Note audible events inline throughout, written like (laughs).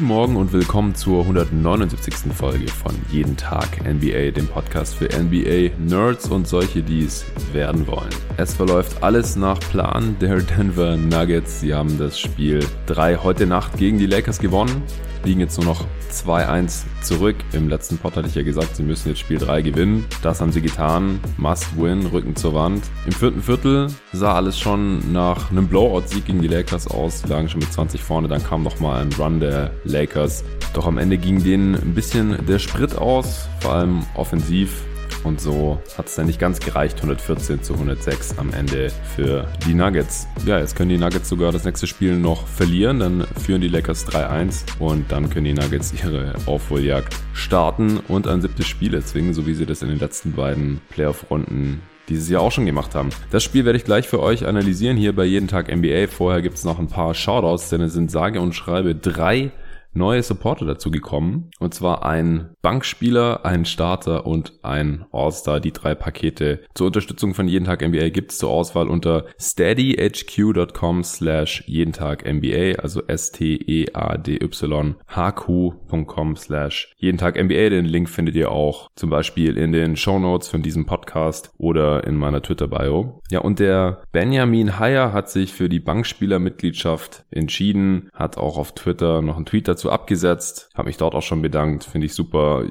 Guten Morgen und willkommen zur 179. Folge von Jeden Tag NBA, dem Podcast für NBA-Nerds und solche, die es werden wollen. Es verläuft alles nach Plan der Denver Nuggets. Sie haben das Spiel 3 heute Nacht gegen die Lakers gewonnen liegen jetzt nur noch 2-1 zurück. Im letzten Pod hatte ich ja gesagt, sie müssen jetzt Spiel 3 gewinnen. Das haben sie getan. Must win, Rücken zur Wand. Im vierten Viertel sah alles schon nach einem Blowout-Sieg gegen die Lakers aus. Sie lagen schon mit 20 vorne, dann kam nochmal ein Run der Lakers. Doch am Ende ging denen ein bisschen der Sprit aus, vor allem offensiv. Und so hat es dann nicht ganz gereicht, 114 zu 106 am Ende für die Nuggets. Ja, jetzt können die Nuggets sogar das nächste Spiel noch verlieren, dann führen die Lakers 3-1 und dann können die Nuggets (laughs) ihre Aufholjagd starten und ein siebtes Spiel erzwingen, so wie sie das in den letzten beiden Playoff-Runden dieses Jahr auch schon gemacht haben. Das Spiel werde ich gleich für euch analysieren hier bei Jeden Tag NBA. Vorher gibt es noch ein paar Shoutouts, denn es sind sage und schreibe drei neue Supporter dazu gekommen. Und zwar ein Bankspieler, ein Starter und ein All-Star. Die drei Pakete zur Unterstützung von Jeden Tag NBA gibt es zur Auswahl unter steadyhq.com slash jeden Tag NBA, also S-T-E-A-D-Y-H-Q.com slash jeden Tag NBA. Den Link findet ihr auch zum Beispiel in den Show Notes von diesem Podcast oder in meiner Twitter-Bio. Ja, und der Benjamin Heyer hat sich für die Bankspielermitgliedschaft entschieden, hat auch auf Twitter noch einen Tweet dazu dazu abgesetzt, habe mich dort auch schon bedankt, finde ich super.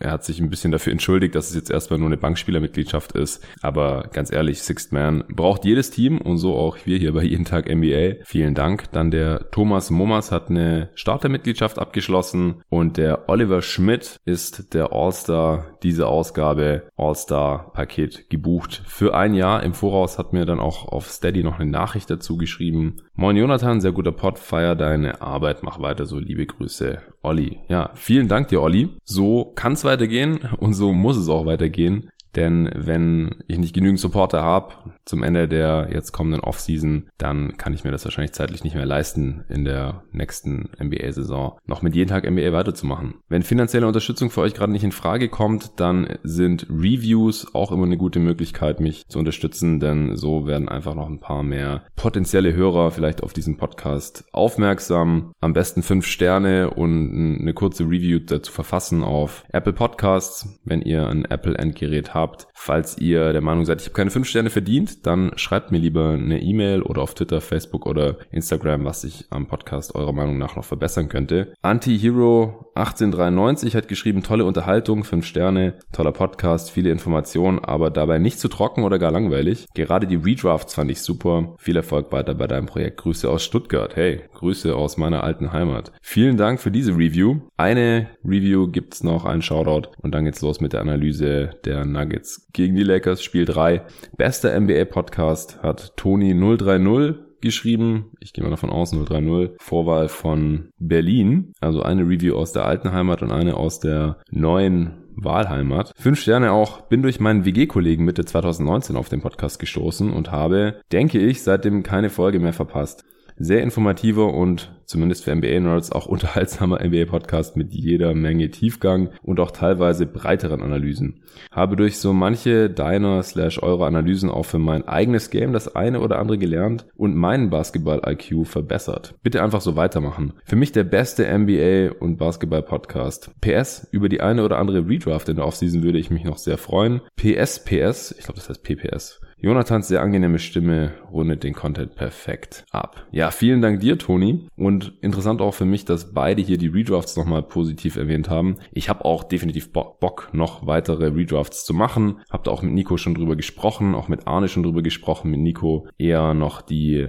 Er hat sich ein bisschen dafür entschuldigt, dass es jetzt erstmal nur eine Bankspielermitgliedschaft ist, aber ganz ehrlich, Sixth Man braucht jedes Team und so auch wir hier bei Jeden Tag NBA. Vielen Dank. Dann der Thomas Momas hat eine Startermitgliedschaft abgeschlossen und der Oliver Schmidt ist der All-Star diese Ausgabe All-Star-Paket gebucht. Für ein Jahr im Voraus hat mir dann auch auf Steady noch eine Nachricht dazu geschrieben. Moin Jonathan, sehr guter Pod, feier deine Arbeit, mach weiter so, liebe Grüße, Olli. Ja, vielen Dank dir, Olli. So kann es weitergehen und so muss es auch weitergehen. Denn wenn ich nicht genügend Supporter habe zum Ende der jetzt kommenden Offseason, dann kann ich mir das wahrscheinlich zeitlich nicht mehr leisten, in der nächsten NBA-Saison noch mit jedem Tag NBA weiterzumachen. Wenn finanzielle Unterstützung für euch gerade nicht in Frage kommt, dann sind Reviews auch immer eine gute Möglichkeit, mich zu unterstützen, denn so werden einfach noch ein paar mehr potenzielle Hörer vielleicht auf diesen Podcast aufmerksam. Am besten fünf Sterne und eine kurze Review dazu verfassen auf Apple Podcasts, wenn ihr ein Apple-Endgerät habt habt. Falls ihr der Meinung seid, ich habe keine 5 Sterne verdient, dann schreibt mir lieber eine E-Mail oder auf Twitter, Facebook oder Instagram, was ich am Podcast eurer Meinung nach noch verbessern könnte. Antihero 1893 hat geschrieben, tolle Unterhaltung, 5 Sterne, toller Podcast, viele Informationen, aber dabei nicht zu trocken oder gar langweilig. Gerade die Redrafts fand ich super. Viel Erfolg weiter bei deinem Projekt. Grüße aus Stuttgart. Hey, Grüße aus meiner alten Heimat. Vielen Dank für diese Review. Eine Review gibt's noch, ein Shoutout und dann geht's los mit der Analyse der Nuggets Nuggets gegen die Lakers, Spiel 3. Bester NBA-Podcast hat Toni 030 geschrieben. Ich gehe mal davon aus, 030. Vorwahl von Berlin. Also eine Review aus der alten Heimat und eine aus der neuen Wahlheimat. Fünf Sterne auch. Bin durch meinen WG-Kollegen Mitte 2019 auf den Podcast gestoßen und habe, denke ich, seitdem keine Folge mehr verpasst sehr informativer und zumindest für NBA-Nerds auch unterhaltsamer NBA-Podcast mit jeder Menge Tiefgang und auch teilweise breiteren Analysen. Habe durch so manche deiner slash eurer Analysen auch für mein eigenes Game das eine oder andere gelernt und meinen Basketball-IQ verbessert. Bitte einfach so weitermachen. Für mich der beste NBA- und Basketball-Podcast. PS, über die eine oder andere Redraft in der Offseason würde ich mich noch sehr freuen. PS, PS, ich glaube das heißt PPS. Jonathans sehr angenehme Stimme rundet den Content perfekt ab. Ja, vielen Dank dir, Toni. Und interessant auch für mich, dass beide hier die Redrafts nochmal positiv erwähnt haben. Ich habe auch definitiv Bock, noch weitere Redrafts zu machen. Hab da auch mit Nico schon drüber gesprochen, auch mit Arne schon drüber gesprochen. Mit Nico eher noch die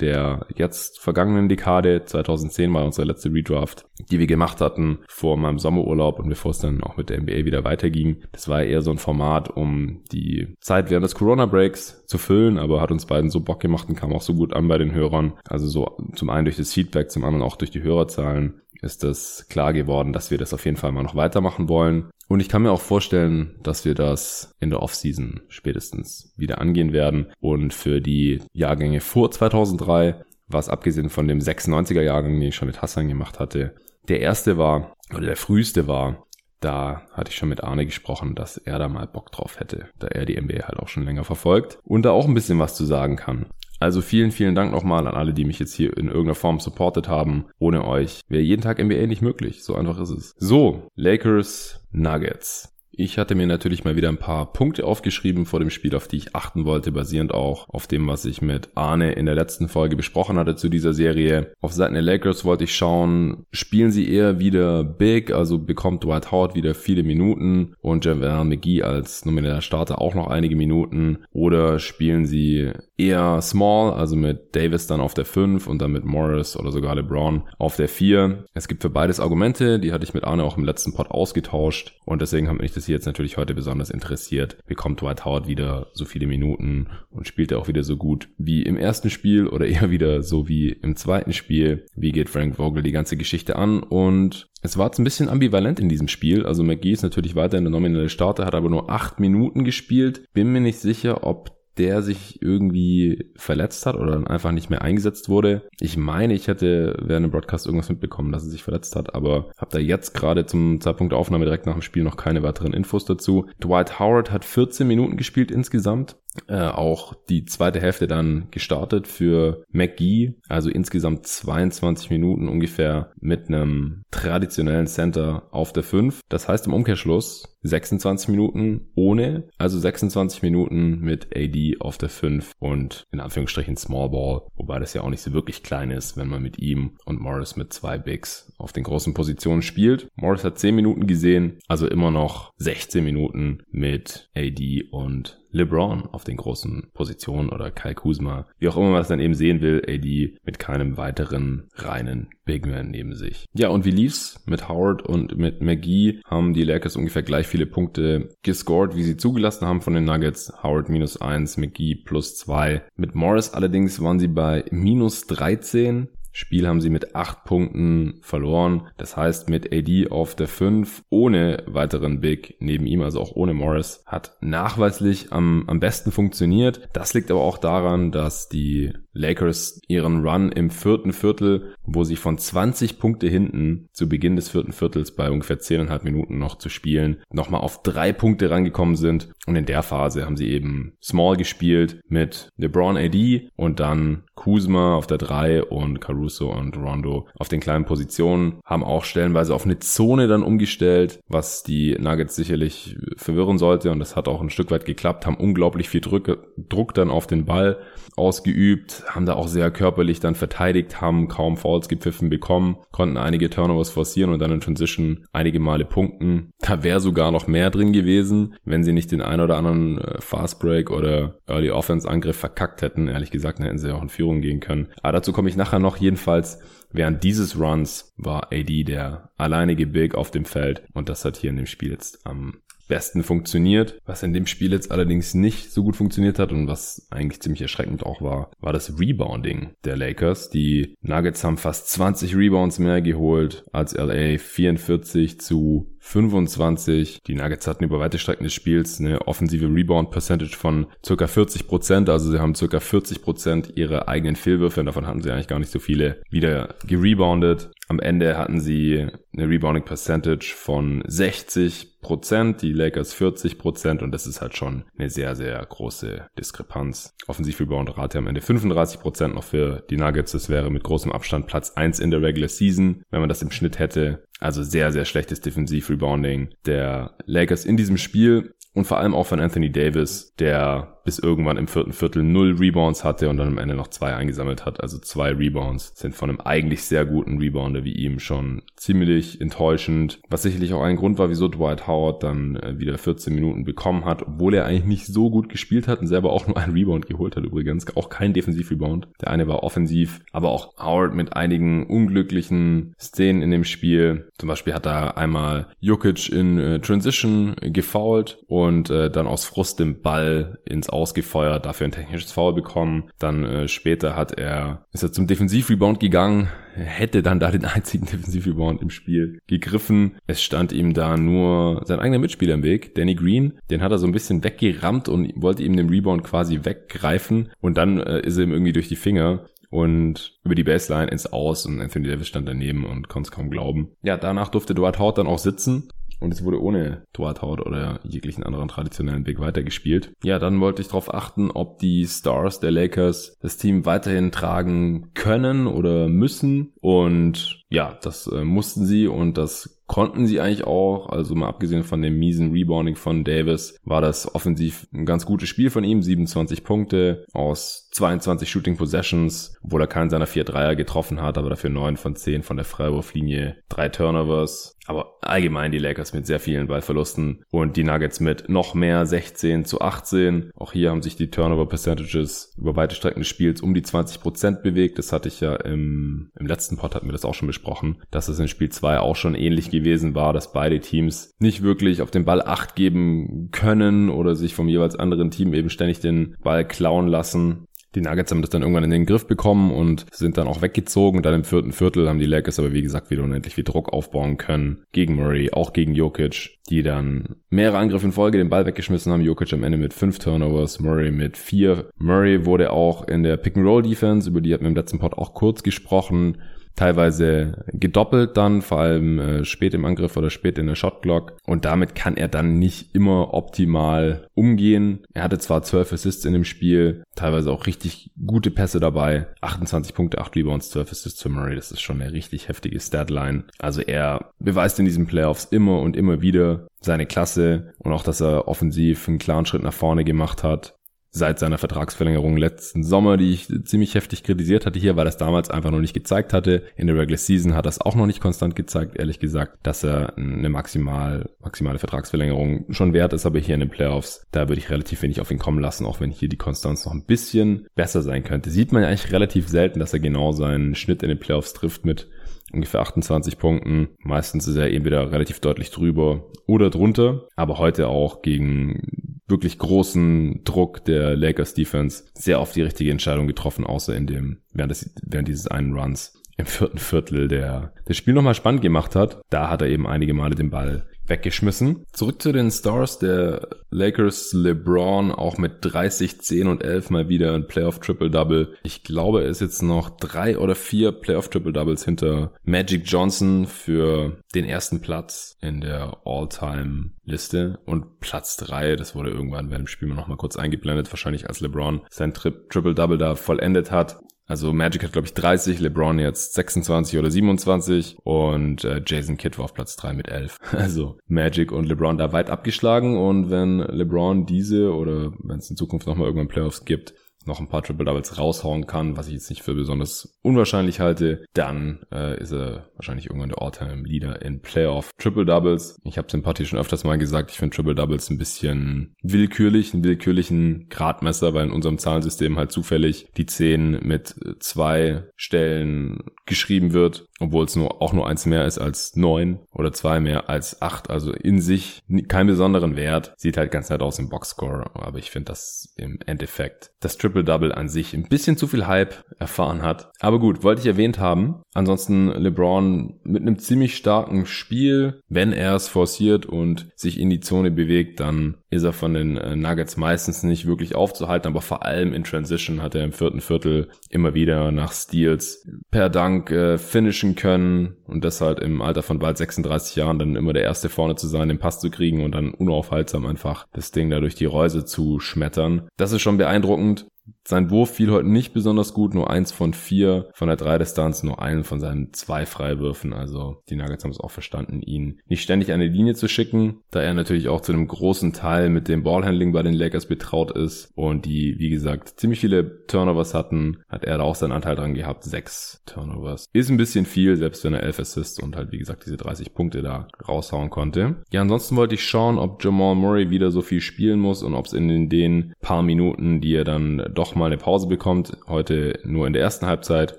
der jetzt vergangenen Dekade, 2010 war unsere letzte Redraft, die wir gemacht hatten vor meinem Sommerurlaub und bevor es dann auch mit der NBA wieder weiterging. Das war eher so ein Format, um die Zeit während des Corona-Breaks zu füllen, aber hat uns beiden so Bock gemacht und kam auch so gut an bei den Hörern. Also so zum einen durch das Feedback, zum anderen auch durch die Hörerzahlen ist das klar geworden, dass wir das auf jeden Fall mal noch weitermachen wollen. Und ich kann mir auch vorstellen, dass wir das in der Offseason spätestens wieder angehen werden. Und für die Jahrgänge vor 2003, was abgesehen von dem 96er Jahrgang, den ich schon mit Hassan gemacht hatte, der erste war, oder der früheste war, da hatte ich schon mit Arne gesprochen, dass er da mal Bock drauf hätte, da er die NBA halt auch schon länger verfolgt und da auch ein bisschen was zu sagen kann. Also vielen, vielen Dank nochmal an alle, die mich jetzt hier in irgendeiner Form supportet haben. Ohne euch wäre jeden Tag NBA nicht möglich. So einfach ist es. So, Lakers Nuggets. Ich hatte mir natürlich mal wieder ein paar Punkte aufgeschrieben vor dem Spiel, auf die ich achten wollte, basierend auch auf dem, was ich mit Arne in der letzten Folge besprochen hatte zu dieser Serie. Auf Seiten der Lakers wollte ich schauen, spielen sie eher wieder big, also bekommt Dwight Howard wieder viele Minuten und Javier McGee als nomineller Starter auch noch einige Minuten oder spielen sie eher small, also mit Davis dann auf der 5 und dann mit Morris oder sogar LeBron auf der 4. Es gibt für beides Argumente, die hatte ich mit Arne auch im letzten Pod ausgetauscht und deswegen hat mich das jetzt natürlich heute besonders interessiert. Bekommt Dwight Howard wieder so viele Minuten und spielt er auch wieder so gut wie im ersten Spiel oder (laughs) eher wieder so wie im zweiten Spiel? Wie geht Frank Vogel die ganze Geschichte an? Und es war jetzt ein bisschen ambivalent in diesem Spiel. Also McGee ist natürlich weiterhin der nominelle Starter, hat aber nur acht Minuten gespielt. Bin mir nicht sicher, ob der sich irgendwie verletzt hat oder dann einfach nicht mehr eingesetzt wurde. Ich meine, ich hätte während dem Broadcast irgendwas mitbekommen, dass er sich verletzt hat, aber habe da jetzt gerade zum Zeitpunkt der Aufnahme direkt nach dem Spiel noch keine weiteren Infos dazu. Dwight Howard hat 14 Minuten gespielt insgesamt äh, auch die zweite Hälfte dann gestartet für McGee, also insgesamt 22 Minuten ungefähr mit einem traditionellen Center auf der 5. Das heißt im Umkehrschluss 26 Minuten ohne, also 26 Minuten mit AD auf der 5 und in Anführungsstrichen Small Ball, wobei das ja auch nicht so wirklich klein ist, wenn man mit ihm und Morris mit zwei Bigs auf den großen Positionen spielt. Morris hat 10 Minuten gesehen, also immer noch 16 Minuten mit AD und LeBron auf den großen Positionen oder Kai Kuzma, wie auch immer man es dann eben sehen will, AD mit keinem weiteren reinen Bigman neben sich. Ja, und wie lief's? Mit Howard und mit McGee haben die Lakers ungefähr gleich viele Punkte gescored, wie sie zugelassen haben von den Nuggets. Howard minus eins, McGee plus zwei. Mit Morris allerdings waren sie bei minus 13 Spiel haben sie mit acht Punkten verloren. Das heißt, mit AD auf der 5 ohne weiteren Big neben ihm, also auch ohne Morris, hat nachweislich am, am besten funktioniert. Das liegt aber auch daran, dass die Lakers ihren Run im vierten Viertel, wo sie von 20 Punkte hinten zu Beginn des vierten Viertels bei ungefähr 10,5 Minuten noch zu spielen, nochmal auf drei Punkte rangekommen sind. Und in der Phase haben sie eben Small gespielt mit LeBron AD und dann Kuzma auf der 3 und Caruso und Rondo auf den kleinen Positionen, haben auch stellenweise auf eine Zone dann umgestellt, was die Nuggets sicherlich verwirren sollte und das hat auch ein Stück weit geklappt, haben unglaublich viel Druck, Druck dann auf den Ball ausgeübt, haben da auch sehr körperlich dann verteidigt, haben kaum Fouls gepfiffen bekommen, konnten einige Turnovers forcieren und dann in Transition einige Male punkten. Da wäre sogar noch mehr drin gewesen, wenn sie nicht den ein oder anderen äh, Fast Break oder Early Offense Angriff verkackt hätten. Ehrlich gesagt, hätten sie auch in Führung Führung gehen können. Aber dazu komme ich nachher noch. Jedenfalls während dieses Runs war AD der alleinige Big auf dem Feld und das hat hier in dem Spiel jetzt am besten funktioniert. Was in dem Spiel jetzt allerdings nicht so gut funktioniert hat und was eigentlich ziemlich erschreckend auch war, war das Rebounding der Lakers. Die Nuggets haben fast 20 Rebounds mehr geholt als LA, 44 zu 25. Die Nuggets hatten über weite Strecken des Spiels eine offensive Rebound Percentage von circa 40 Prozent. Also sie haben circa 40 Prozent ihrer eigenen Fehlwürfe, und davon hatten sie eigentlich gar nicht so viele, wieder gereboundet. Am Ende hatten sie eine Rebounding Percentage von 60 Prozent, die Lakers 40 Prozent und das ist halt schon eine sehr, sehr große Diskrepanz. Offensiv Rebound Rate am Ende 35 Prozent noch für die Nuggets. Das wäre mit großem Abstand Platz 1 in der Regular Season, wenn man das im Schnitt hätte. Also sehr, sehr schlechtes Defensiv-Rebounding der Lakers in diesem Spiel und vor allem auch von Anthony Davis, der bis irgendwann im vierten Viertel null Rebounds hatte und dann am Ende noch zwei eingesammelt hat. Also zwei Rebounds sind von einem eigentlich sehr guten Rebounder wie ihm schon ziemlich enttäuschend. Was sicherlich auch ein Grund war, wieso Dwight Howard dann äh, wieder 14 Minuten bekommen hat, obwohl er eigentlich nicht so gut gespielt hat und selber auch (laughs) nur einen Rebound geholt hat übrigens. Auch kein Defensiv-Rebound. Der eine war offensiv, aber auch Howard mit einigen unglücklichen Szenen in dem Spiel. Zum Beispiel hat er einmal Jokic in äh, Transition gefoult und äh, dann aus Frust den Ball ins ausgefeuert, dafür ein technisches Foul bekommen. Dann äh, später hat er, ist er zum Defensivrebound gegangen, hätte dann da den (laughs) einzigen Defensivrebound im Spiel gegriffen. Es stand ihm da nur sein eigener Mitspieler im Weg, Danny Green. Den hat er so ein bisschen weggerammt und wollte ihm den Rebound quasi weggreifen. Und dann äh, ist er ihm irgendwie durch die Finger und über die Baseline ins Aus und Anthony Davis stand daneben und konnte es kaum glauben. Ja, danach durfte Dwight Howard dann auch sitzen und es wurde ohne Howard oder jeglichen anderen traditionellen Big weitergespielt. Ja, dann wollte ich darauf achten, ob die Stars der Lakers das Team weiterhin tragen können oder müssen und ja, das äh, mussten sie und das konnten sie eigentlich auch. Also mal abgesehen von dem miesen Rebounding von Davis war das offensiv ein ganz gutes Spiel von ihm. 27 Punkte aus 22 Shooting Possessions, obwohl er keinen seiner vier Dreier getroffen hat, aber dafür neun von zehn von der Freiwurflinie, drei Turnovers. Aber allgemein die Lakers mit sehr vielen Ballverlusten und die Nuggets mit noch mehr 16 zu 18. Auch hier haben sich die Turnover Percentages über weite Strecken des Spiels um die 20 Prozent bewegt. Das hatte ich ja im, im letzten Pod hatten wir das auch schon besprochen, dass es in Spiel 2 auch schon ähnlich gewesen war, dass beide Teams nicht wirklich auf den Ball acht geben können oder sich vom jeweils anderen Team eben ständig den Ball klauen lassen. Die Nuggets haben das dann irgendwann in den Griff bekommen und sind dann auch weggezogen. Dann im vierten Viertel haben die Lakers aber wie gesagt wieder unendlich viel Druck aufbauen können. Gegen Murray, auch gegen Jokic, die dann mehrere Angriffe in Folge den Ball weggeschmissen haben. Jokic am Ende mit fünf Turnovers, Murray mit vier. Murray wurde auch in der Pick-and-Roll-Defense, über die hatten wir im letzten Pod auch kurz gesprochen, teilweise gedoppelt dann, vor allem äh, spät im Angriff oder spät in der Shotglock. Und damit kann er dann nicht immer optimal umgehen. Er hatte zwar 12 Assists in dem Spiel, teilweise auch richtig gute Pässe dabei. 28 Punkte, 8 Rebounds, 12 Assists für Murray. Das ist schon eine richtig heftige Statline. Also er beweist in diesen Playoffs immer und immer wieder seine Klasse und auch, dass er offensiv einen klaren Schritt nach vorne gemacht hat seit seiner Vertragsverlängerung letzten Sommer, die ich ziemlich heftig kritisiert hatte hier, weil er es damals einfach noch nicht gezeigt hatte. In der Regular Season hat er es auch noch nicht konstant gezeigt, ehrlich gesagt, dass er eine maximal, maximale Vertragsverlängerung schon wert ist, aber hier in den Playoffs, da würde ich relativ wenig auf ihn kommen lassen, auch wenn hier die Konstanz noch ein bisschen besser sein könnte. Sieht man ja eigentlich relativ selten, dass er genau seinen Schnitt in den Playoffs trifft mit ungefähr 28 Punkten. Meistens ist er entweder relativ deutlich drüber oder drunter, aber heute auch gegen wirklich großen Druck der Lakers Defense sehr oft die richtige Entscheidung getroffen, außer in dem, während, des, während dieses einen Runs im vierten Viertel, der das Spiel nochmal spannend gemacht hat. Da hat er eben einige Male den Ball weggeschmissen. Zurück zu den Stars der Lakers. LeBron auch mit 30, 10 und 11 mal wieder ein Playoff Triple Double. Ich glaube, er ist jetzt noch drei oder vier Playoff Triple Doubles hinter Magic Johnson für den ersten Platz in der All-Time Liste und Platz drei. Das wurde irgendwann während dem Spiel noch mal kurz eingeblendet, wahrscheinlich als LeBron sein Tri Triple Double da vollendet hat. Also Magic hat, glaube ich, 30, LeBron jetzt 26 oder 27 und äh, Jason Kidd war auf Platz 3 mit 11. (laughs) Also Magic und LeBron da weit abgeschlagen und wenn LeBron diese oder wenn es in Zukunft nochmal irgendwann Playoffs gibt, noch ein paar Triple Doubles raushauen kann, was ich jetzt nicht für besonders unwahrscheinlich halte, dann äh, ist er wahrscheinlich irgendwann der All-Time Leader in Playoff Triple Doubles. Ich habe Sympathie schon öfters mal gesagt, ich finde Triple Doubles ein bisschen willkürlich, einen willkürlichen Gradmesser, weil in unserem Zahlensystem halt zufällig die 10 mit zwei Stellen geschrieben wird, obwohl es nur auch nur eins mehr ist als neun oder zwei mehr als acht. Also in sich keinen besonderen Wert. Sieht halt ganz nett aus im Boxscore, aber ich finde das im Endeffekt das Triple-Double an sich ein bisschen zu viel Hype erfahren hat. Aber gut, wollte ich erwähnt haben. Ansonsten LeBron mit einem ziemlich starken Spiel. Wenn er es forciert und sich in die Zone bewegt, dann ist er von den äh, Nuggets meistens nicht wirklich aufzuhalten, aber vor allem in Transition hat er im vierten Viertel immer wieder nach Steals per Dank äh, finishen können und deshalb im Alter von bald 36 Jahren dann immer der Erste vorne zu sein, den Pass zu kriegen und dann unaufhaltsam einfach das Ding da durch die Reuse zu schmettern. Das ist schon beeindruckend. Sein Wurf fiel heute nicht besonders gut, nur eins von vier von der Dreidistanz, nur einen von seinen zwei Freiwürfen. Also die Nuggets haben es auch verstanden, ihn nicht ständig eine Linie zu schicken, da er natürlich auch zu einem großen Teil mit dem Ballhandling bei den Lakers betraut ist und die, wie gesagt, ziemlich viele Turnovers hatten, hat er da auch seinen Anteil dran gehabt. Sechs Turnovers. Ist ein bisschen viel, selbst wenn er elf Assists und halt, wie gesagt, diese 30 Punkte da raushauen konnte. Ja, ansonsten wollte ich schauen, ob Jamal Murray wieder so viel spielen muss und ob es in den paar Minuten, die er dann doch mal eine Pause bekommt. Heute nur in der ersten Halbzeit.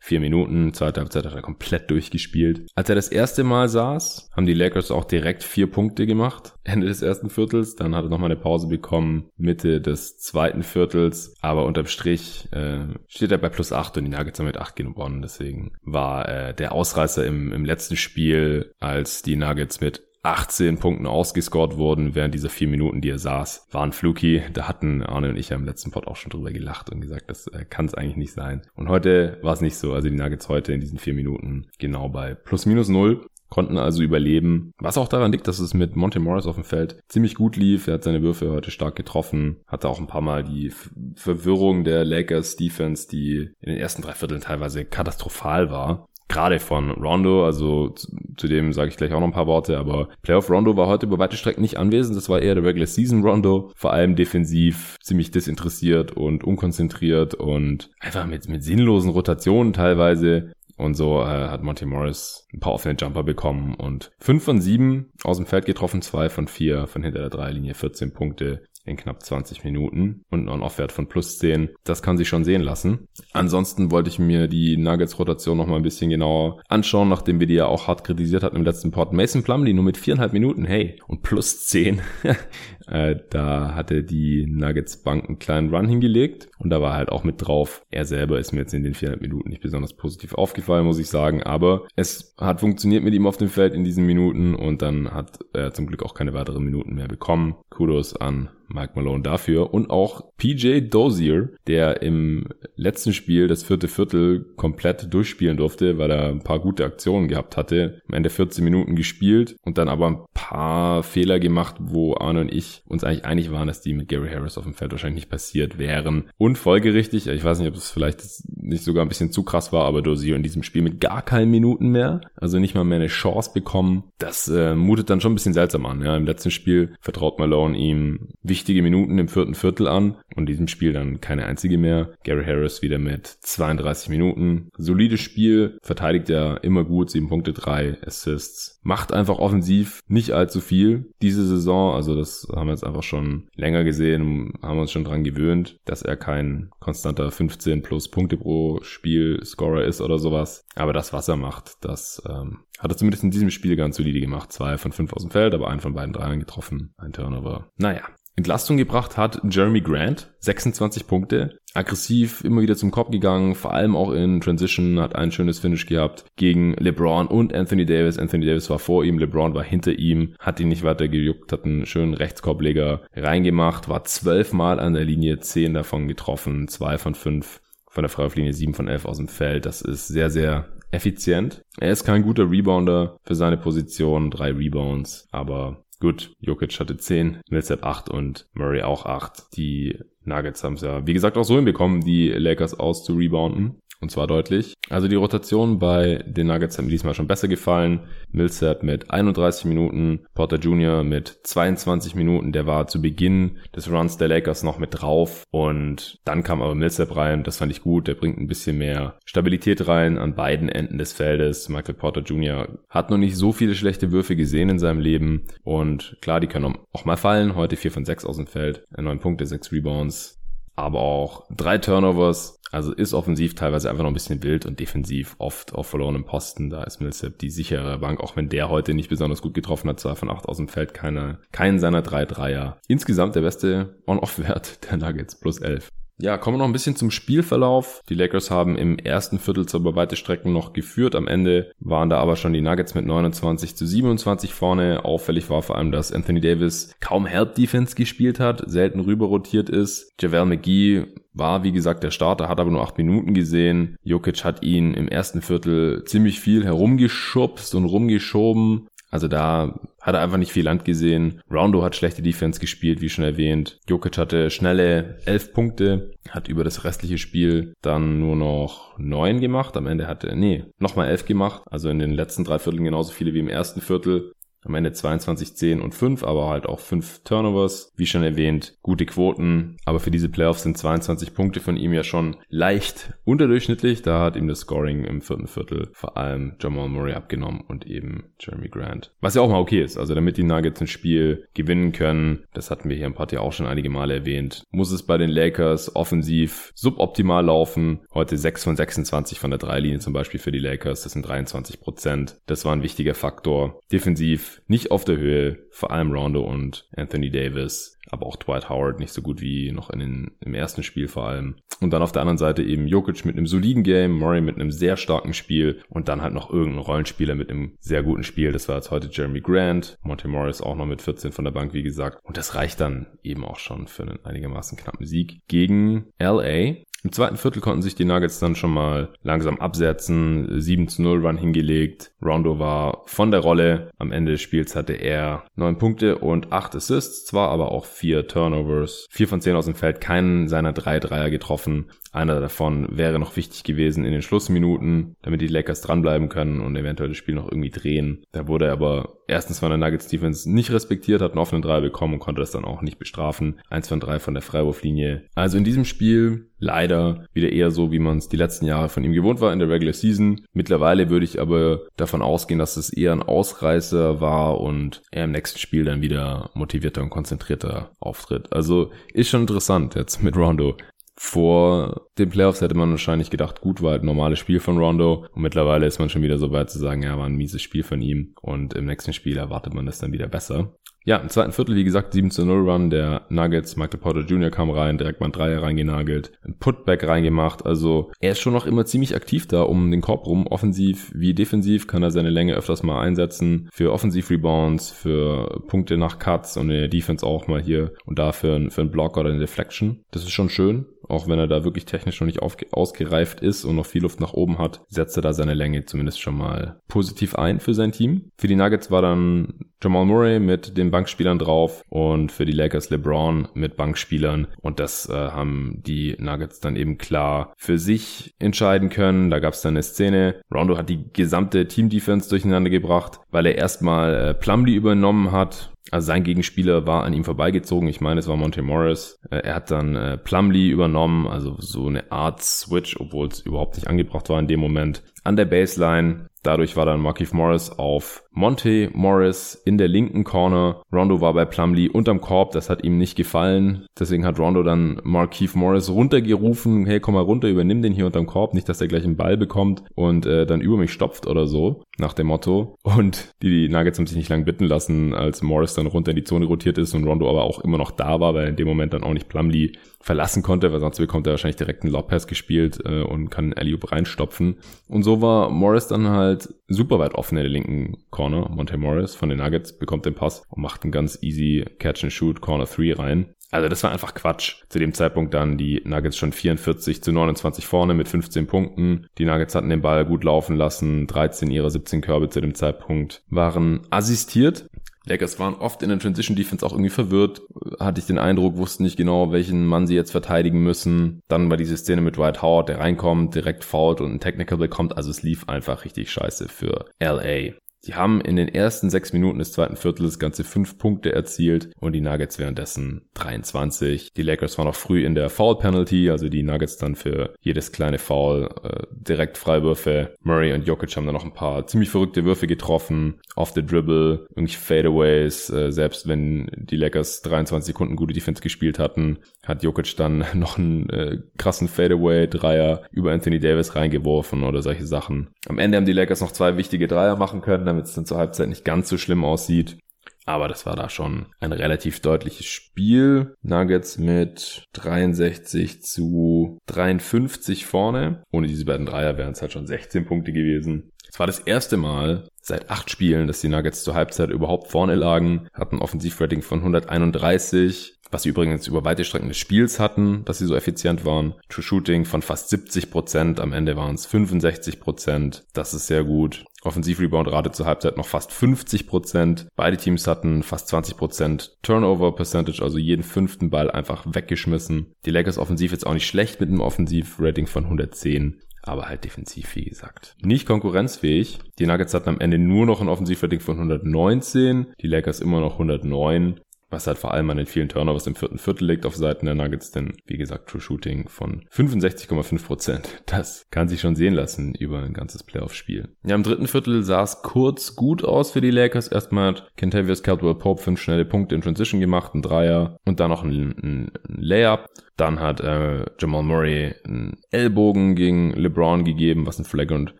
Vier Minuten. Zweite Halbzeit hat er komplett durchgespielt. Als er das erste Mal saß, haben die Lakers auch direkt vier Punkte gemacht. (laughs) Ende des ersten Viertels. Dann hat er nochmal eine Pause bekommen. Mitte des zweiten Viertels. Aber unterm Strich äh, steht er bei plus acht und die Nuggets haben mit acht gewonnen. Deswegen war äh, der Ausreißer im, im letzten Spiel, als die Nuggets mit 18 Punkten ausgescored wurden während dieser vier Minuten, die er saß, waren fluky. Da hatten Arne und ich ja im letzten Pod auch schon drüber gelacht und gesagt, das äh, kann es eigentlich nicht sein. Und heute war es nicht so. Also die Nuggets heute in diesen vier Minuten genau bei plus minus null. konnten also überleben. Was auch daran liegt, dass es mit Monty Morris auf dem Feld ziemlich gut lief. Er hat seine Würfe heute stark getroffen, hatte auch ein paar Mal die Verwirrung der Lakers Defense, die in den ersten drei Vierteln teilweise katastrophal war gerade von Rondo, also zu, zu dem sage ich gleich auch noch ein paar Worte, aber Playoff Rondo war heute über weite Strecken nicht anwesend, das war eher der Regular Season Rondo, vor allem defensiv ziemlich desinteressiert und unkonzentriert und einfach mit, mit sinnlosen Rotationen teilweise. Und so äh, hat Monty Morris ein paar offene Jumper bekommen und 5 von 7 aus dem Feld getroffen, 2 von 4 von hinter der Dreilinie, 14 Punkte in knapp 20 Minuten und ein On-Off-Wert von plus 10. Das kann sich schon sehen lassen. Ansonsten wollte ich mir die Nuggets-Rotation noch mal ein bisschen genauer anschauen, nachdem wir die ja auch hart kritisiert hatten im letzten Pod. Mason Plumlee nur mit viereinhalb Minuten, hey, und plus 10. (laughs) Äh, da hatte die Nuggets Bank einen kleinen Run hingelegt und da war halt auch mit drauf. Er selber ist mir jetzt in den 400 Minuten nicht besonders positiv aufgefallen, muss ich sagen, aber es hat funktioniert mit ihm auf dem Feld in diesen Minuten und dann hat er zum Glück auch keine weiteren Minuten mehr bekommen. Kudos an Mike Malone dafür und auch PJ Dozier, der im letzten Spiel das vierte Viertel komplett durchspielen durfte, weil er ein paar gute Aktionen gehabt hatte. Am Ende 14 Minuten gespielt und dann aber ein paar Fehler gemacht, wo Arne und ich uns eigentlich einig waren, dass die mit Gary Harris auf dem Feld wahrscheinlich nicht passiert wären. Und folgerichtig, ich weiß nicht, ob es vielleicht nicht sogar ein bisschen zu krass war, aber Dozier in diesem Spiel mit gar keinen Minuten mehr, also nicht mal mehr eine Chance bekommen. Das äh, mutet dann schon ein bisschen seltsam an. Ja, im letzten Spiel vertraut Malone ihm wichtige Minuten im vierten Viertel an und in diesem Spiel dann keine einzige mehr. Gary Harris wieder mit 32 Minuten. Solides Spiel, verteidigt ja immer gut, 7 Punkte, 3 Assists. Macht einfach offensiv nicht allzu viel diese Saison, also das haben wir jetzt einfach schon länger gesehen, haben uns schon dran gewöhnt, dass er kein konstanter 15 plus Punkte pro Spiel Scorer ist oder sowas. Aber das, was er macht, das ähm, hat er zumindest in diesem Spiel ganz solide gemacht. Zwei von fünf aus dem Feld, aber einen von beiden Dreiern getroffen. Ein Turnover. Naja, Entlastung gebracht hat Jeremy Grant, 26 Punkte. Aggressiv, immer wieder zum Kopf gegangen, vor allem auch in Transition, hat ein schönes Finish gehabt gegen LeBron und Anthony Davis. Anthony Davis war vor ihm, LeBron war hinter ihm, hat ihn nicht weiter gejuckt, hat einen schönen Rechtskorbleger reingemacht, war zwölfmal an der Linie, zehn davon getroffen, zwei von fünf von der Freiwurflinie, sieben von elf aus dem Feld. Das ist sehr, sehr effizient. Er ist kein guter Rebounder für seine Position, drei Rebounds, aber Gut, Jokic hatte 10, Millsap 8 und Murray auch 8. Die Nuggets haben es ja, wie gesagt, auch so hinbekommen, die Lakers auszurebounden. Und zwar deutlich. Also die Rotation bei den Nuggets hat mir diesmal schon besser gefallen. Millsap mit 31 Minuten, Porter Jr. mit 22 Minuten. Der war zu Beginn des Runs der Lakers noch mit drauf. Und dann kam aber Millsap rein. Das fand ich gut. Der bringt ein bisschen mehr Stabilität rein an beiden Enden des Feldes. Michael Porter Jr. hat noch nicht so viele schlechte Würfe gesehen in seinem Leben. Und klar, die können auch mal fallen. Heute 4 von 6 aus dem Feld. 9 Punkte, 6 Rebounds aber auch drei Turnovers. Also ist offensiv teilweise einfach noch ein bisschen wild und defensiv oft auf verlorenem Posten. Da ist Millsap die sichere Bank, auch wenn der heute nicht besonders gut getroffen hat. Zwei von acht aus dem Feld, keine, keinen seiner drei Dreier. Insgesamt der beste On-Off-Wert der Nuggets, plus elf. Ja, kommen wir noch ein bisschen zum Spielverlauf. Die Lakers haben im ersten Viertel zwar über weite Strecken noch geführt. Am Ende waren da aber schon die Nuggets mit 29 zu 27 vorne. Auffällig war vor allem, dass Anthony Davis kaum Help Defense gespielt hat, selten rüber rotiert ist. JaVale McGee war, wie gesagt, der Starter, hat aber nur acht Minuten gesehen. Jokic hat ihn im ersten Viertel ziemlich viel herumgeschubst und rumgeschoben. Also da hat er einfach nicht viel Land gesehen. Rondo hat schlechte Defense gespielt, wie schon erwähnt. Jokic hatte schnelle elf Punkte, hat über das restliche Spiel dann nur noch neun gemacht. Am Ende hatte er, nee, nochmal elf gemacht. Also in den letzten drei Vierteln genauso viele wie im ersten Viertel. Am Ende 22, 10 und 5, aber halt auch 5 Turnovers. Wie schon erwähnt, gute Quoten. Aber für diese Playoffs sind 22 Punkte von ihm ja schon leicht unterdurchschnittlich. Da hat ihm das Scoring im vierten Viertel vor allem Jamal Murray abgenommen und eben Jeremy Grant. Was ja auch mal okay ist. Also damit die Nuggets ein Spiel gewinnen können, das hatten wir hier im Party auch schon einige Male erwähnt, muss es bei den Lakers offensiv suboptimal laufen. Heute 6 von 26 von der Dreilinie zum Beispiel für die Lakers. Das sind 23 Prozent. Das war ein wichtiger Faktor. Defensiv nicht auf der Höhe, vor allem Rondo und Anthony Davis aber auch Dwight Howard nicht so gut wie noch in den, im ersten Spiel vor allem. Und dann auf der anderen Seite eben Jokic mit einem soliden Game, Murray mit einem sehr starken Spiel und dann halt noch irgendein Rollenspieler mit einem sehr guten Spiel. Das war jetzt heute Jeremy Grant, Monty Morris auch noch mit 14 von der Bank, wie gesagt. Und das reicht dann eben auch schon für einen einigermaßen knappen Sieg gegen LA. Im zweiten Viertel konnten sich die Nuggets dann schon mal langsam absetzen, 7 zu 0 Run hingelegt. Rondo war von der Rolle. Am Ende des Spiels hatte er 9 Punkte und 8 Assists, zwar aber auch 4 Turnovers. 4 von 10 aus dem Feld, keinen seiner drei Dreier getroffen. Einer davon wäre noch wichtig gewesen in den Schlussminuten, damit die Lakers dranbleiben können und eventuell das Spiel noch irgendwie drehen. Da wurde er aber erstens von der Nuggets Defense nicht respektiert, hat einen offenen Dreier bekommen und konnte das dann auch nicht bestrafen. Eins von drei von der Freiwurflinie. Also in diesem Spiel leider wieder eher so, wie man es die letzten Jahre von ihm gewohnt war in der Regular Season. Mittlerweile würde ich aber davon ausgehen, dass es eher ein Ausreißer war und er im nächsten Spiel dann wieder motivierter und konzentrierter auftritt. Also ist schon interessant jetzt mit Rondo. Vor den Playoffs hätte man wahrscheinlich gedacht, gut war halt ein normales Spiel von Rondo. Und mittlerweile ist man schon wieder so weit zu sagen, ja, war ein mieses Spiel von ihm. Und im nächsten Spiel erwartet man das dann wieder besser. Ja, im zweiten Viertel, wie gesagt, 7 zu 0 Run der Nuggets. Michael Porter Jr. kam rein, direkt mal ein Dreier reingenagelt, ein Putback reingemacht. Also er ist schon noch immer ziemlich aktiv da um den Korb rum. Offensiv wie defensiv kann er seine Länge öfters mal einsetzen. Für Offensiv-Rebounds, für Punkte nach Cuts und in der Defense auch mal hier und da für, für einen Block oder eine Deflection. Das ist schon schön. Auch wenn er da wirklich technisch noch nicht ausgereift ist und noch viel Luft nach oben hat, setzt er da seine Länge zumindest schon mal positiv ein für sein Team. Für die Nuggets war dann Jamal Murray mit den Bankspielern drauf und für die Lakers LeBron mit Bankspielern. Und das äh, haben die Nuggets dann eben klar für sich entscheiden können. Da gab es dann eine Szene. Rondo hat die gesamte Team-Defense durcheinander gebracht, weil er erstmal äh, Plumlee übernommen hat also sein Gegenspieler war an ihm vorbeigezogen. Ich meine, es war Monte Morris. Äh, er hat dann äh, Plumlee übernommen, also so eine Art Switch, obwohl es überhaupt nicht angebracht war in dem Moment. An der Baseline Dadurch war dann Markif Morris auf Monte Morris in der linken Corner. Rondo war bei Plumlee unterm Korb, das hat ihm nicht gefallen. Deswegen hat Rondo dann Markif Morris runtergerufen, hey, komm mal runter, übernimm den hier unterm Korb, nicht, dass er gleich einen Ball bekommt und äh, dann über mich stopft oder so, nach dem Motto. Und die, die Nuggets haben sich nicht lang bitten lassen, als Morris dann runter in die Zone rotiert ist und Rondo aber auch immer noch da war, weil in dem Moment dann auch nicht Plumlee verlassen konnte, weil sonst bekommt er wahrscheinlich direkt einen Lopez gespielt äh, und kann Alley-Oop reinstopfen. Und so war Morris dann halt super weit offen in der linken Corner. Monte Morris von den Nuggets bekommt den Pass und macht einen ganz easy Catch-and-Shoot Corner 3 rein. Also das war einfach Quatsch. Zu dem Zeitpunkt dann die Nuggets schon 44 zu 29 vorne mit 15 Punkten. Die Nuggets hatten den Ball gut laufen lassen. 13 ihrer 17 Körbe zu dem Zeitpunkt waren assistiert. Lakers waren oft in der Transition Defense auch irgendwie verwirrt, hatte ich den Eindruck, wussten nicht genau, welchen Mann sie jetzt verteidigen müssen. Dann war diese Szene mit Dwight Howard, der reinkommt, direkt fault und ein Technical bekommt, also es lief einfach richtig scheiße für LA. Die haben in den ersten sechs Minuten des zweiten Viertels ganze fünf Punkte erzielt und die Nuggets währenddessen 23. Die Lakers waren auch früh in der Foul Penalty, also die Nuggets dann für jedes kleine Foul äh, direkt Freiwürfe. Murray und Jokic haben dann noch ein paar ziemlich verrückte Würfe getroffen, off the dribble, irgendwie Fadeaways, äh, selbst wenn die Lakers 23 Sekunden gute Defense gespielt hatten, hat Jokic dann (laughs) noch einen äh, krassen Fadeaway-Dreier über Anthony Davis reingeworfen oder solche Sachen. Am Ende haben die Lakers noch zwei wichtige Dreier machen können, damit es dann zur Halbzeit nicht ganz so schlimm aussieht. Aber das war da schon ein relativ deutliches Spiel. Nuggets mit 63 zu 53 vorne. Ohne diese beiden Dreier wären es halt schon 16 Punkte gewesen. Es war das erste Mal seit acht Spielen, dass die Nuggets zur Halbzeit überhaupt vorne lagen, hatten Offensivrating von 131, was sie übrigens über weite Strecken des Spiels hatten, dass sie so effizient waren. True Shooting von fast 70 Prozent, am Ende waren es 65 Prozent. Das ist sehr gut. Offensiv-Rebound-Rate zur Halbzeit noch fast 50 Prozent. Beide Teams hatten fast 20 Prozent Turnover-Percentage, also jeden fünften Ball einfach weggeschmissen. Die Lakers offensiv jetzt auch nicht schlecht mit einem Offensiv-Rating von 110 aber halt defensiv, wie gesagt. Nicht konkurrenzfähig. Die Nuggets hatten am Ende nur noch ein Offensivrating von 119, die Lakers immer noch 109 was halt vor allem an den vielen Turnovers im vierten Viertel liegt auf Seiten der Nuggets, denn wie gesagt, True Shooting von 65,5%. (laughs) Das kann sich schon sehen lassen über ein ganzes Playoff-Spiel. Ja, im dritten Viertel sah es kurz gut aus für die Lakers. Erstmal hat Kentavious Caldwell Pope fünf schnelle Punkte in Transition gemacht, ein Dreier und dann noch ein, ein, ein Layup. Dann hat äh, Jamal Murray einen Ellbogen gegen LeBron gegeben, was ein Flag und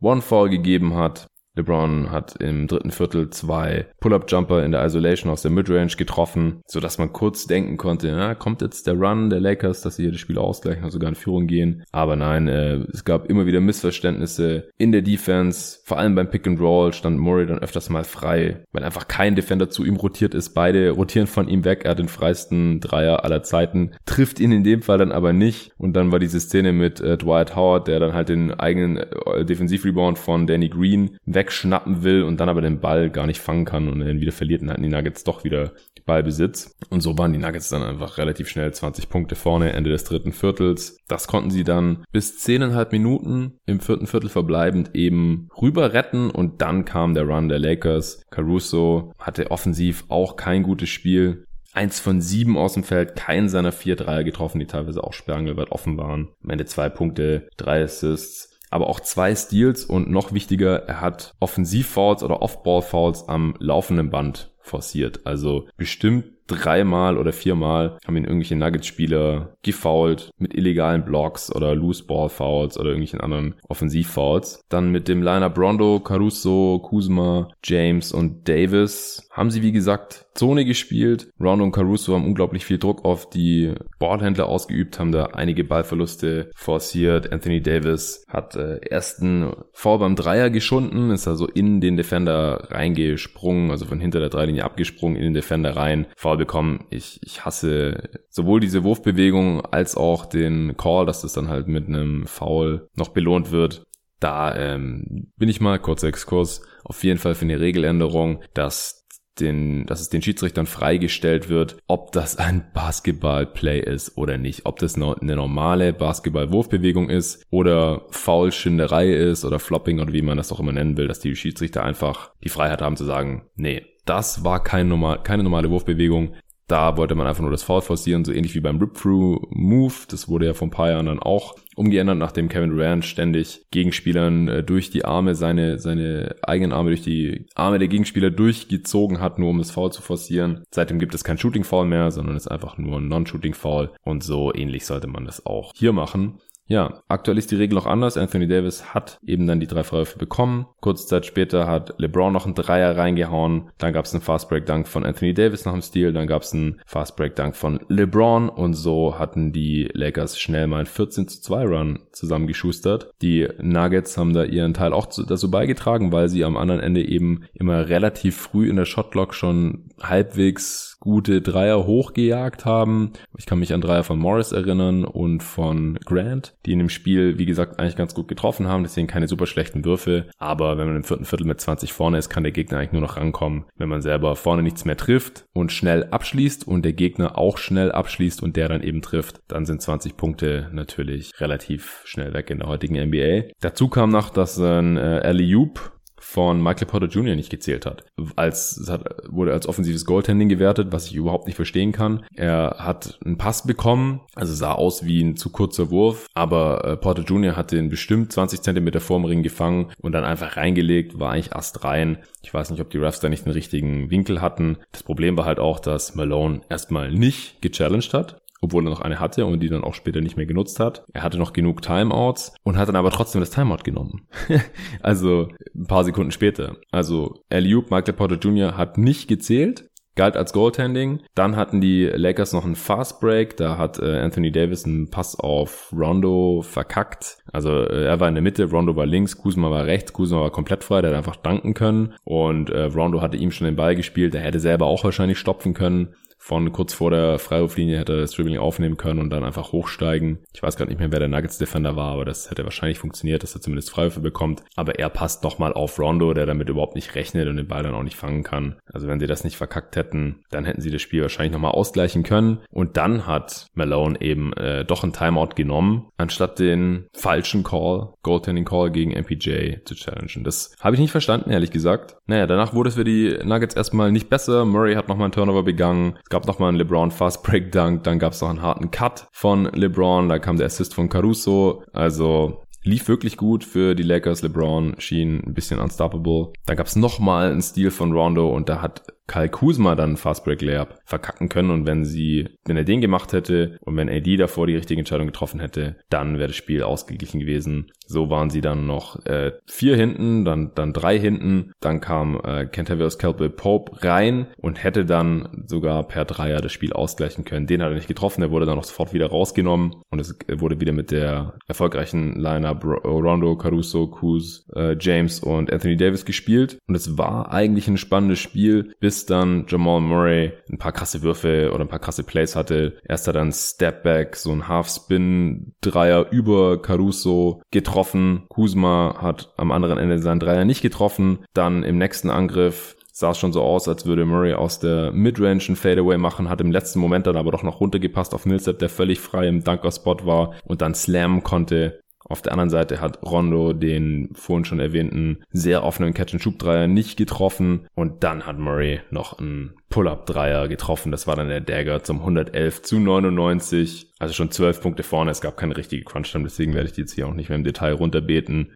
One Fall gegeben hat. LeBron hat im dritten Viertel zwei Pull-Up-Jumper in der Isolation aus der Midrange getroffen, sodass man kurz denken konnte, ja, kommt jetzt der Run der Lakers, dass sie hier das Spiel ausgleichen und sogar in Führung gehen. Aber nein, äh, es gab immer wieder Missverständnisse in der Defense. Vor allem beim Pick and Roll stand Murray dann öfters mal frei, weil einfach kein Defender zu ihm rotiert ist. Beide rotieren von ihm weg. Er hat den freisten Dreier aller Zeiten, trifft ihn in dem Fall dann aber nicht. Und dann war diese Szene mit äh, Dwight Howard, der dann halt den eigenen äh, Defensivrebound von Danny Green wegschnappen will und dann aber den Ball gar nicht fangen kann und dann wieder verliert und hatten die Nuggets doch wieder Ballbesitz. Und so waren die Nuggets dann einfach relativ schnell 20 Punkte vorne, Ende des dritten Viertels. Das konnten sie dann bis zehneinhalb Minuten im vierten Viertel verbleibend eben rüber retten und dann kam der Run der Lakers. Caruso hatte offensiv auch kein gutes Spiel. Eins von sieben aus dem Feld, kein seiner vier Dreier getroffen, die teilweise auch sperrangelweit offen waren. Am Ende zwei Punkte, drei Assists aber auch zwei Steals und noch wichtiger, er hat Offensivfouls oder Off-Ball-Fouls am laufenden Band forciert. Also bestimmt dreimal oder viermal haben ihn irgendwelche Nuggets-Spieler gefoult mit illegalen Blocks oder Loose-Ball-Fouls oder irgendwelchen anderen Offensiv-Fouls. Dann mit dem Liner Brondo, Caruso, Kuzma, James und Davis haben sie, wie gesagt, Zone gespielt. Rondo und Caruso haben unglaublich viel Druck auf die Ballhändler ausgeübt, haben da einige Ballverluste forciert. Anthony Davis hat äh, ersten Foul beim Dreier geschunden, ist also in den Defender reingesprungen, also von hinter der Dreilinie abgesprungen, in den Defender rein. Foul bekommen. Ich, ich hasse sowohl diese Wurfbewegung als auch den Call, dass das dann halt mit einem Foul noch belohnt wird. Da ähm, bin ich mal, kurzer Exkurs, auf jeden Fall für eine Regeländerung, dass den, dass es den Schiedsrichtern freigestellt wird, ob das ein Basketball-Play ist oder nicht. Ob das eine normale Basketball-Wurfbewegung ist oder Foul-Schinderei ist oder Flopping oder wie man das auch immer nennen will, dass die Schiedsrichter einfach die Freiheit haben zu sagen, nee, das war kein normal, keine normale Wurfbewegung. Da wollte man einfach nur das Foul forcieren, so ähnlich wie beim Rip-Through-Move. Das wurde ja vor ein paar Jahren dann auch umgeändert, nachdem Kevin Durant ständig Gegenspielern äh, durch die Arme, seine, seine eigenen Arme durch die Arme der Gegenspieler durchgezogen hat, nur um das Foul zu forcieren. Seitdem gibt es kein Shooting Foul mehr, sondern es ist einfach nur ein Non-Shooting Foul. Und so ähnlich sollte man das auch hier machen. Ja, aktuell ist die Regel noch anders. Anthony Davis hat eben dann die drei Freiwürfe bekommen. Kurze Zeit später hat LeBron noch einen Dreier reingehauen. Dann gab es einen Fast Break Dunk von Anthony Davis nach dem Stil. Dann gab es einen Fast Break Dunk von LeBron. Und so hatten die Lakers schnell mal einen 14 zu 2 Run zusammengeschustert. Die Nuggets haben da ihren Teil auch dazu beigetragen, weil sie am anderen Ende eben immer relativ früh in der Shotlock schon halbwegs gute Dreier hochgejagt haben. Ich kann mich an Dreier von Morris erinnern und von Grant, die in dem Spiel, wie gesagt, eigentlich ganz gut getroffen haben. Deswegen keine super schlechten Würfe. Aber wenn man im vierten Viertel mit 20 vorne ist, kann der Gegner eigentlich nur noch rankommen, wenn man selber vorne nichts mehr trifft und schnell abschließt und der Gegner auch schnell abschließt und der dann eben trifft. Dann sind 20 Punkte natürlich relativ schnell weg in der heutigen NBA. Dazu kam noch, dass ein äh, Alley Oop von Michael Porter Jr. nicht gezählt hat. Als, es hat, wurde als offensives Goaltending gewertet, was ich überhaupt nicht verstehen kann. Er hat einen Pass bekommen, also sah aus wie ein zu kurzer Wurf, aber äh, Porter Jr. hat den bestimmt 20 Zentimeter vorm Ring gefangen und dann einfach reingelegt, war eigentlich Ast rein. Ich weiß nicht, ob die Refs da nicht den richtigen Winkel hatten. Das Problem war halt auch, dass Malone erstmal nicht gechallenged hat obwohl er noch eine hatte und die dann auch später nicht mehr genutzt hat. Er hatte noch genug Timeouts und hat dann aber trotzdem das Timeout genommen. (laughs) also ein paar Sekunden später. Also Eliup, Michael Porter Jr. hat nicht gezählt, galt als Goaltending. Dann hatten die Lakers noch einen Fast Break. Da hat äh, Anthony Davis einen Pass auf Rondo verkackt. Also äh, er war in der Mitte, Rondo war links, Kuzma war rechts, Kuzma war komplett frei, der hat einfach danken können. Und äh, Rondo hatte ihm schon den Ball gespielt, er hätte selber auch wahrscheinlich stopfen können von kurz vor der Freiwurflinie hätte er das Dribbling aufnehmen können und dann einfach hochsteigen. Ich weiß gar nicht mehr, wer der Nuggets Defender war, aber das hätte wahrscheinlich funktioniert, dass er zumindest Freiwürfe bekommt. Aber er passt nochmal auf Rondo, der damit überhaupt nicht rechnet und den Ball dann auch nicht fangen kann. Also wenn sie das nicht verkackt hätten, dann hätten sie das Spiel wahrscheinlich nochmal ausgleichen können. Und dann hat Malone eben äh, doch ein Timeout genommen, anstatt den falschen Call, Goaltending Call gegen MPJ zu challengen. Das habe ich nicht verstanden, ehrlich gesagt. Naja, danach wurde es für die Nuggets erstmal nicht besser. Murray hat nochmal einen Turnover begangen gab noch mal einen LeBron Fast Break Dunk, dann gab es noch einen harten Cut von LeBron, da kam der Assist von Caruso, also lief wirklich gut für die Lakers. LeBron schien ein bisschen unstoppable. Dann gab es noch mal einen Steal von Rondo und da hat Kyle Kuzma dann Fastbreak Layup verkacken können und wenn sie, wenn er den gemacht hätte und wenn AD davor die richtige Entscheidung getroffen hätte, dann wäre das Spiel ausgeglichen gewesen. So waren sie dann noch äh, vier hinten, dann dann drei hinten, dann kam äh, Kentavious Caldwell Pope rein und hätte dann sogar per Dreier das Spiel ausgleichen können. Den hat er nicht getroffen, der wurde dann auch sofort wieder rausgenommen und es wurde wieder mit der erfolgreichen Lineup Rondo, Caruso, Kuz, äh, James und Anthony Davis gespielt und es war eigentlich ein spannendes Spiel, bis dann Jamal Murray ein paar krasse Würfe oder ein paar krasse Plays hatte. Erst hat er einen Stepback, so ein Half-Spin-Dreier über Caruso getroffen. Kuzma hat am anderen Ende seinen Dreier nicht getroffen. Dann im nächsten Angriff sah es schon so aus, als würde Murray aus der Midrange ein Fadeaway machen, hat im letzten Moment dann aber doch noch runtergepasst auf Millsap, der völlig frei im Dunker-Spot war und dann slammen konnte. Auf der anderen Seite hat Rondo den vorhin schon erwähnten sehr offenen Catch-and-Shoot-Dreier nicht getroffen und dann hat Murray noch einen Pull-Up-Dreier getroffen. Das war dann der Dagger zum 111 zu 99. Also schon 12 Punkte vorne. Es gab keine richtige Crunch-Time, deswegen werde ich die jetzt hier auch nicht mehr im Detail runterbeten.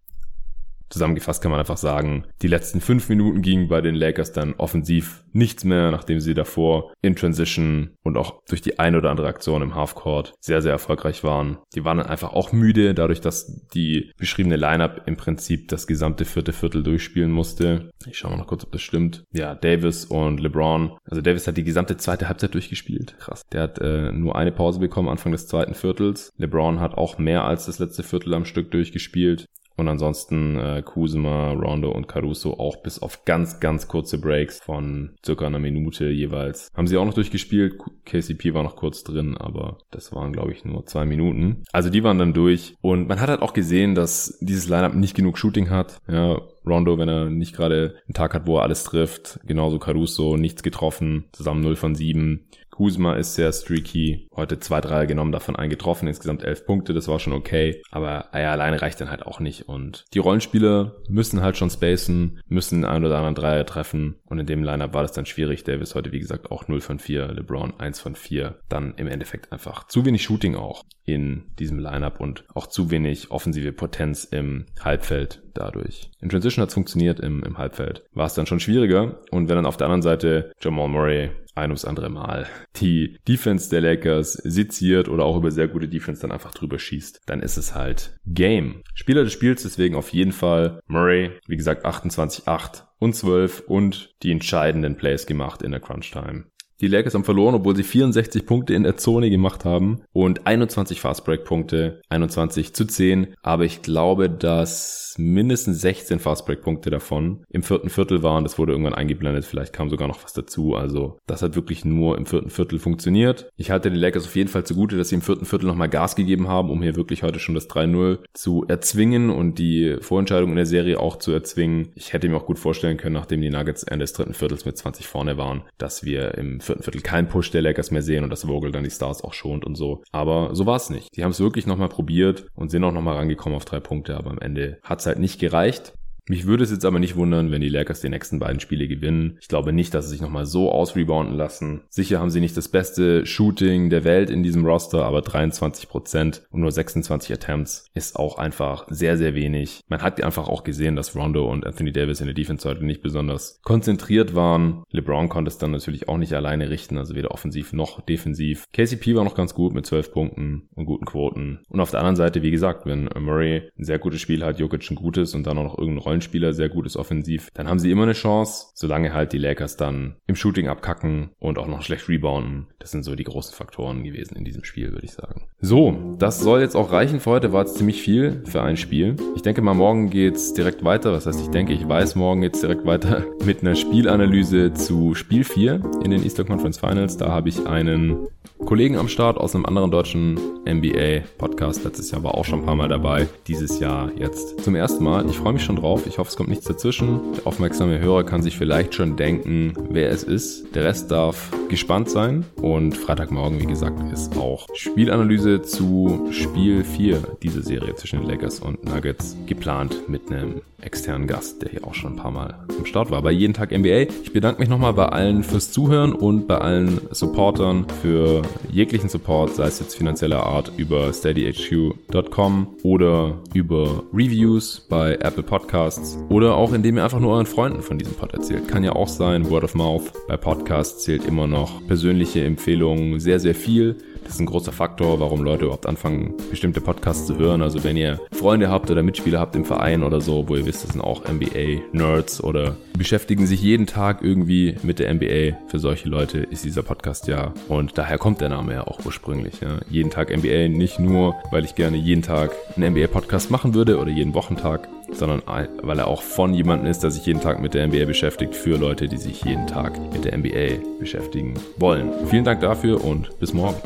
Zusammengefasst kann man einfach sagen, die letzten fünf Minuten gingen bei den Lakers dann offensiv nichts mehr, nachdem sie davor in Transition und auch durch die eine oder andere Aktion im Halfcourt sehr, sehr erfolgreich waren. Die waren dann einfach auch müde, dadurch, dass die beschriebene Lineup im Prinzip das gesamte vierte Viertel durchspielen musste. Ich schaue mal noch kurz, ob das stimmt. Ja, Davis und LeBron. Also Davis hat die gesamte zweite Halbzeit durchgespielt. Krass. Der hat äh, nur eine Pause bekommen Anfang des zweiten Viertels. LeBron hat auch mehr als das letzte Viertel am Stück durchgespielt. Und ansonsten äh, Kusuma, Rondo und Caruso auch bis auf ganz, ganz kurze Breaks von circa einer Minute jeweils. Haben sie auch noch durchgespielt. KCP war noch kurz drin, aber das waren, glaube ich, nur zwei Minuten. Also die waren dann durch. Und man hat halt auch gesehen, dass dieses Lineup nicht genug Shooting hat. Ja, Rondo, wenn er nicht gerade einen Tag hat, wo er alles trifft. Genauso Caruso, nichts getroffen. Zusammen 0 von 7. Kuzma ist sehr streaky. Heute zwei, drei genommen, davon einen getroffen. Insgesamt elf Punkte, das war schon okay. Aber ja, alleine reicht dann halt auch nicht. Und die Rollenspieler müssen halt schon spacen, müssen ein oder anderen Dreier treffen. Und in dem Lineup war das dann schwierig. Davis heute, wie gesagt, auch 0 von 4. LeBron 1 von 4. Dann im Endeffekt einfach zu wenig Shooting auch in diesem Lineup und auch zu wenig offensive Potenz im Halbfeld dadurch. In Transition hat es funktioniert, im, im Halbfeld war es dann schon schwieriger. Und wenn dann auf der anderen Seite Jamal Murray ein ums andere Mal die Defense der Lakers seziert oder auch über sehr gute Defense dann einfach drüber schießt, dann ist es halt Game. Spieler des Spiels deswegen auf jeden Fall Murray, wie gesagt 28-8 und 12 und die entscheidenden Plays gemacht in der Crunch Time. Die Lakers haben verloren, obwohl sie 64 Punkte in der Zone gemacht haben und 21 Fastbreak-Punkte, 21 zu 10. Aber ich glaube, dass mindestens 16 Fastbreak-Punkte davon im vierten Viertel waren. Das wurde irgendwann eingeblendet. Vielleicht kam sogar noch was dazu. Also das hat wirklich nur im vierten Viertel funktioniert. Ich halte die Lakers auf jeden Fall zugute, dass sie im vierten Viertel nochmal Gas gegeben haben, um hier wirklich heute schon das 3-0 zu erzwingen und die Vorentscheidung in der Serie auch zu erzwingen. Ich hätte mir auch gut vorstellen können, nachdem die Nuggets Ende des dritten Viertels mit 20 vorne waren, dass wir im vierten Viertel keinen Push der Lakers mehr sehen und dass Vogel dann die Stars auch schont und so. Aber so war es nicht. Die haben es wirklich nochmal probiert und sind auch nochmal rangekommen auf drei Punkte, aber am Ende hat es halt nicht gereicht. Mich würde es jetzt aber nicht wundern, wenn die Lakers die nächsten beiden Spiele gewinnen. Ich glaube nicht, dass sie sich nochmal so ausrebounden lassen. Sicher haben sie nicht das beste Shooting der Welt in diesem Roster, aber 23% und nur 26 Attempts ist auch einfach sehr, sehr wenig. Man hat einfach auch gesehen, dass Rondo und Anthony Davis in der Defense heute nicht besonders konzentriert waren. LeBron konnte es dann natürlich auch nicht alleine richten, also weder offensiv noch defensiv. KCP war noch ganz gut mit 12 Punkten und guten Quoten. Und auf der anderen Seite, wie gesagt, wenn Murray ein sehr gutes Spiel hat, Jokic ein gutes und dann auch noch irgendein Rollenspieler sehr gut ist offensiv, dann haben sie immer eine Chance, solange halt die Lakers dann im Shooting abkacken und auch noch schlecht rebounden. Das sind so die großen Faktoren gewesen in diesem Spiel, würde ich sagen. So, das soll jetzt auch reichen für heute, war jetzt ziemlich viel für ein Spiel. Ich denke mal, morgen geht's direkt weiter. Was heißt, ich denke, ich weiß, morgen geht's direkt weiter (laughs) mit einer Spielanalyse zu Spiel 4 in den Eastern Conference Finals. Da habe ich einen Kollegen am Start aus einem anderen deutschen NBA-Podcast. Letztes Jahr war auch schon ein paar Mal dabei. Dieses Jahr jetzt zum ersten Mal. Ich freue mich schon drauf. Ich hoffe, es kommt nichts dazwischen. Der aufmerksame Hörer kann sich vielleicht schon denken, wer es ist. Der Rest darf gespannt sein. Und Freitagmorgen, wie gesagt, ist auch Spielanalyse zu Spiel 4 dieser Serie zwischen den Lakers und Nuggets geplant mit einem externen Gast, der hier auch schon ein paar Mal am Start war bei Jeden Tag NBA. Ich bedanke mich nochmal bei allen fürs Zuhören und bei allen Supportern für jeglichen Support, sei es jetzt finanzieller Art über steadyhq.com oder über Reviews bei Apple Podcasts Podcasts oder auch indem ihr einfach nur euren Freunden von diesem Pod erzählt. Kann ja auch sein, Word of Mouth. Bei Podcasts zählt immer noch persönliche Empfehlungen sehr, sehr viel. Das ist ein großer Faktor, warum Leute überhaupt anfangen, bestimmte Podcasts zu hören. Also wenn ihr Freunde habt oder Mitspieler habt im Verein oder so, wo ihr wisst, das sind auch NBA-Nerds oder beschäftigen sich jeden Tag irgendwie mit der NBA. Für solche Leute ist dieser Podcast ja. Und daher kommt der Name ja auch ursprünglich. Ja. Jeden Tag NBA, nicht nur, weil ich gerne jeden Tag einen NBA-Podcast machen würde oder jeden Wochentag, sondern weil er auch von jemandem ist, der sich jeden Tag mit der NBA beschäftigt, für Leute, die sich jeden Tag mit der NBA beschäftigen wollen. Vielen Dank dafür und bis morgen.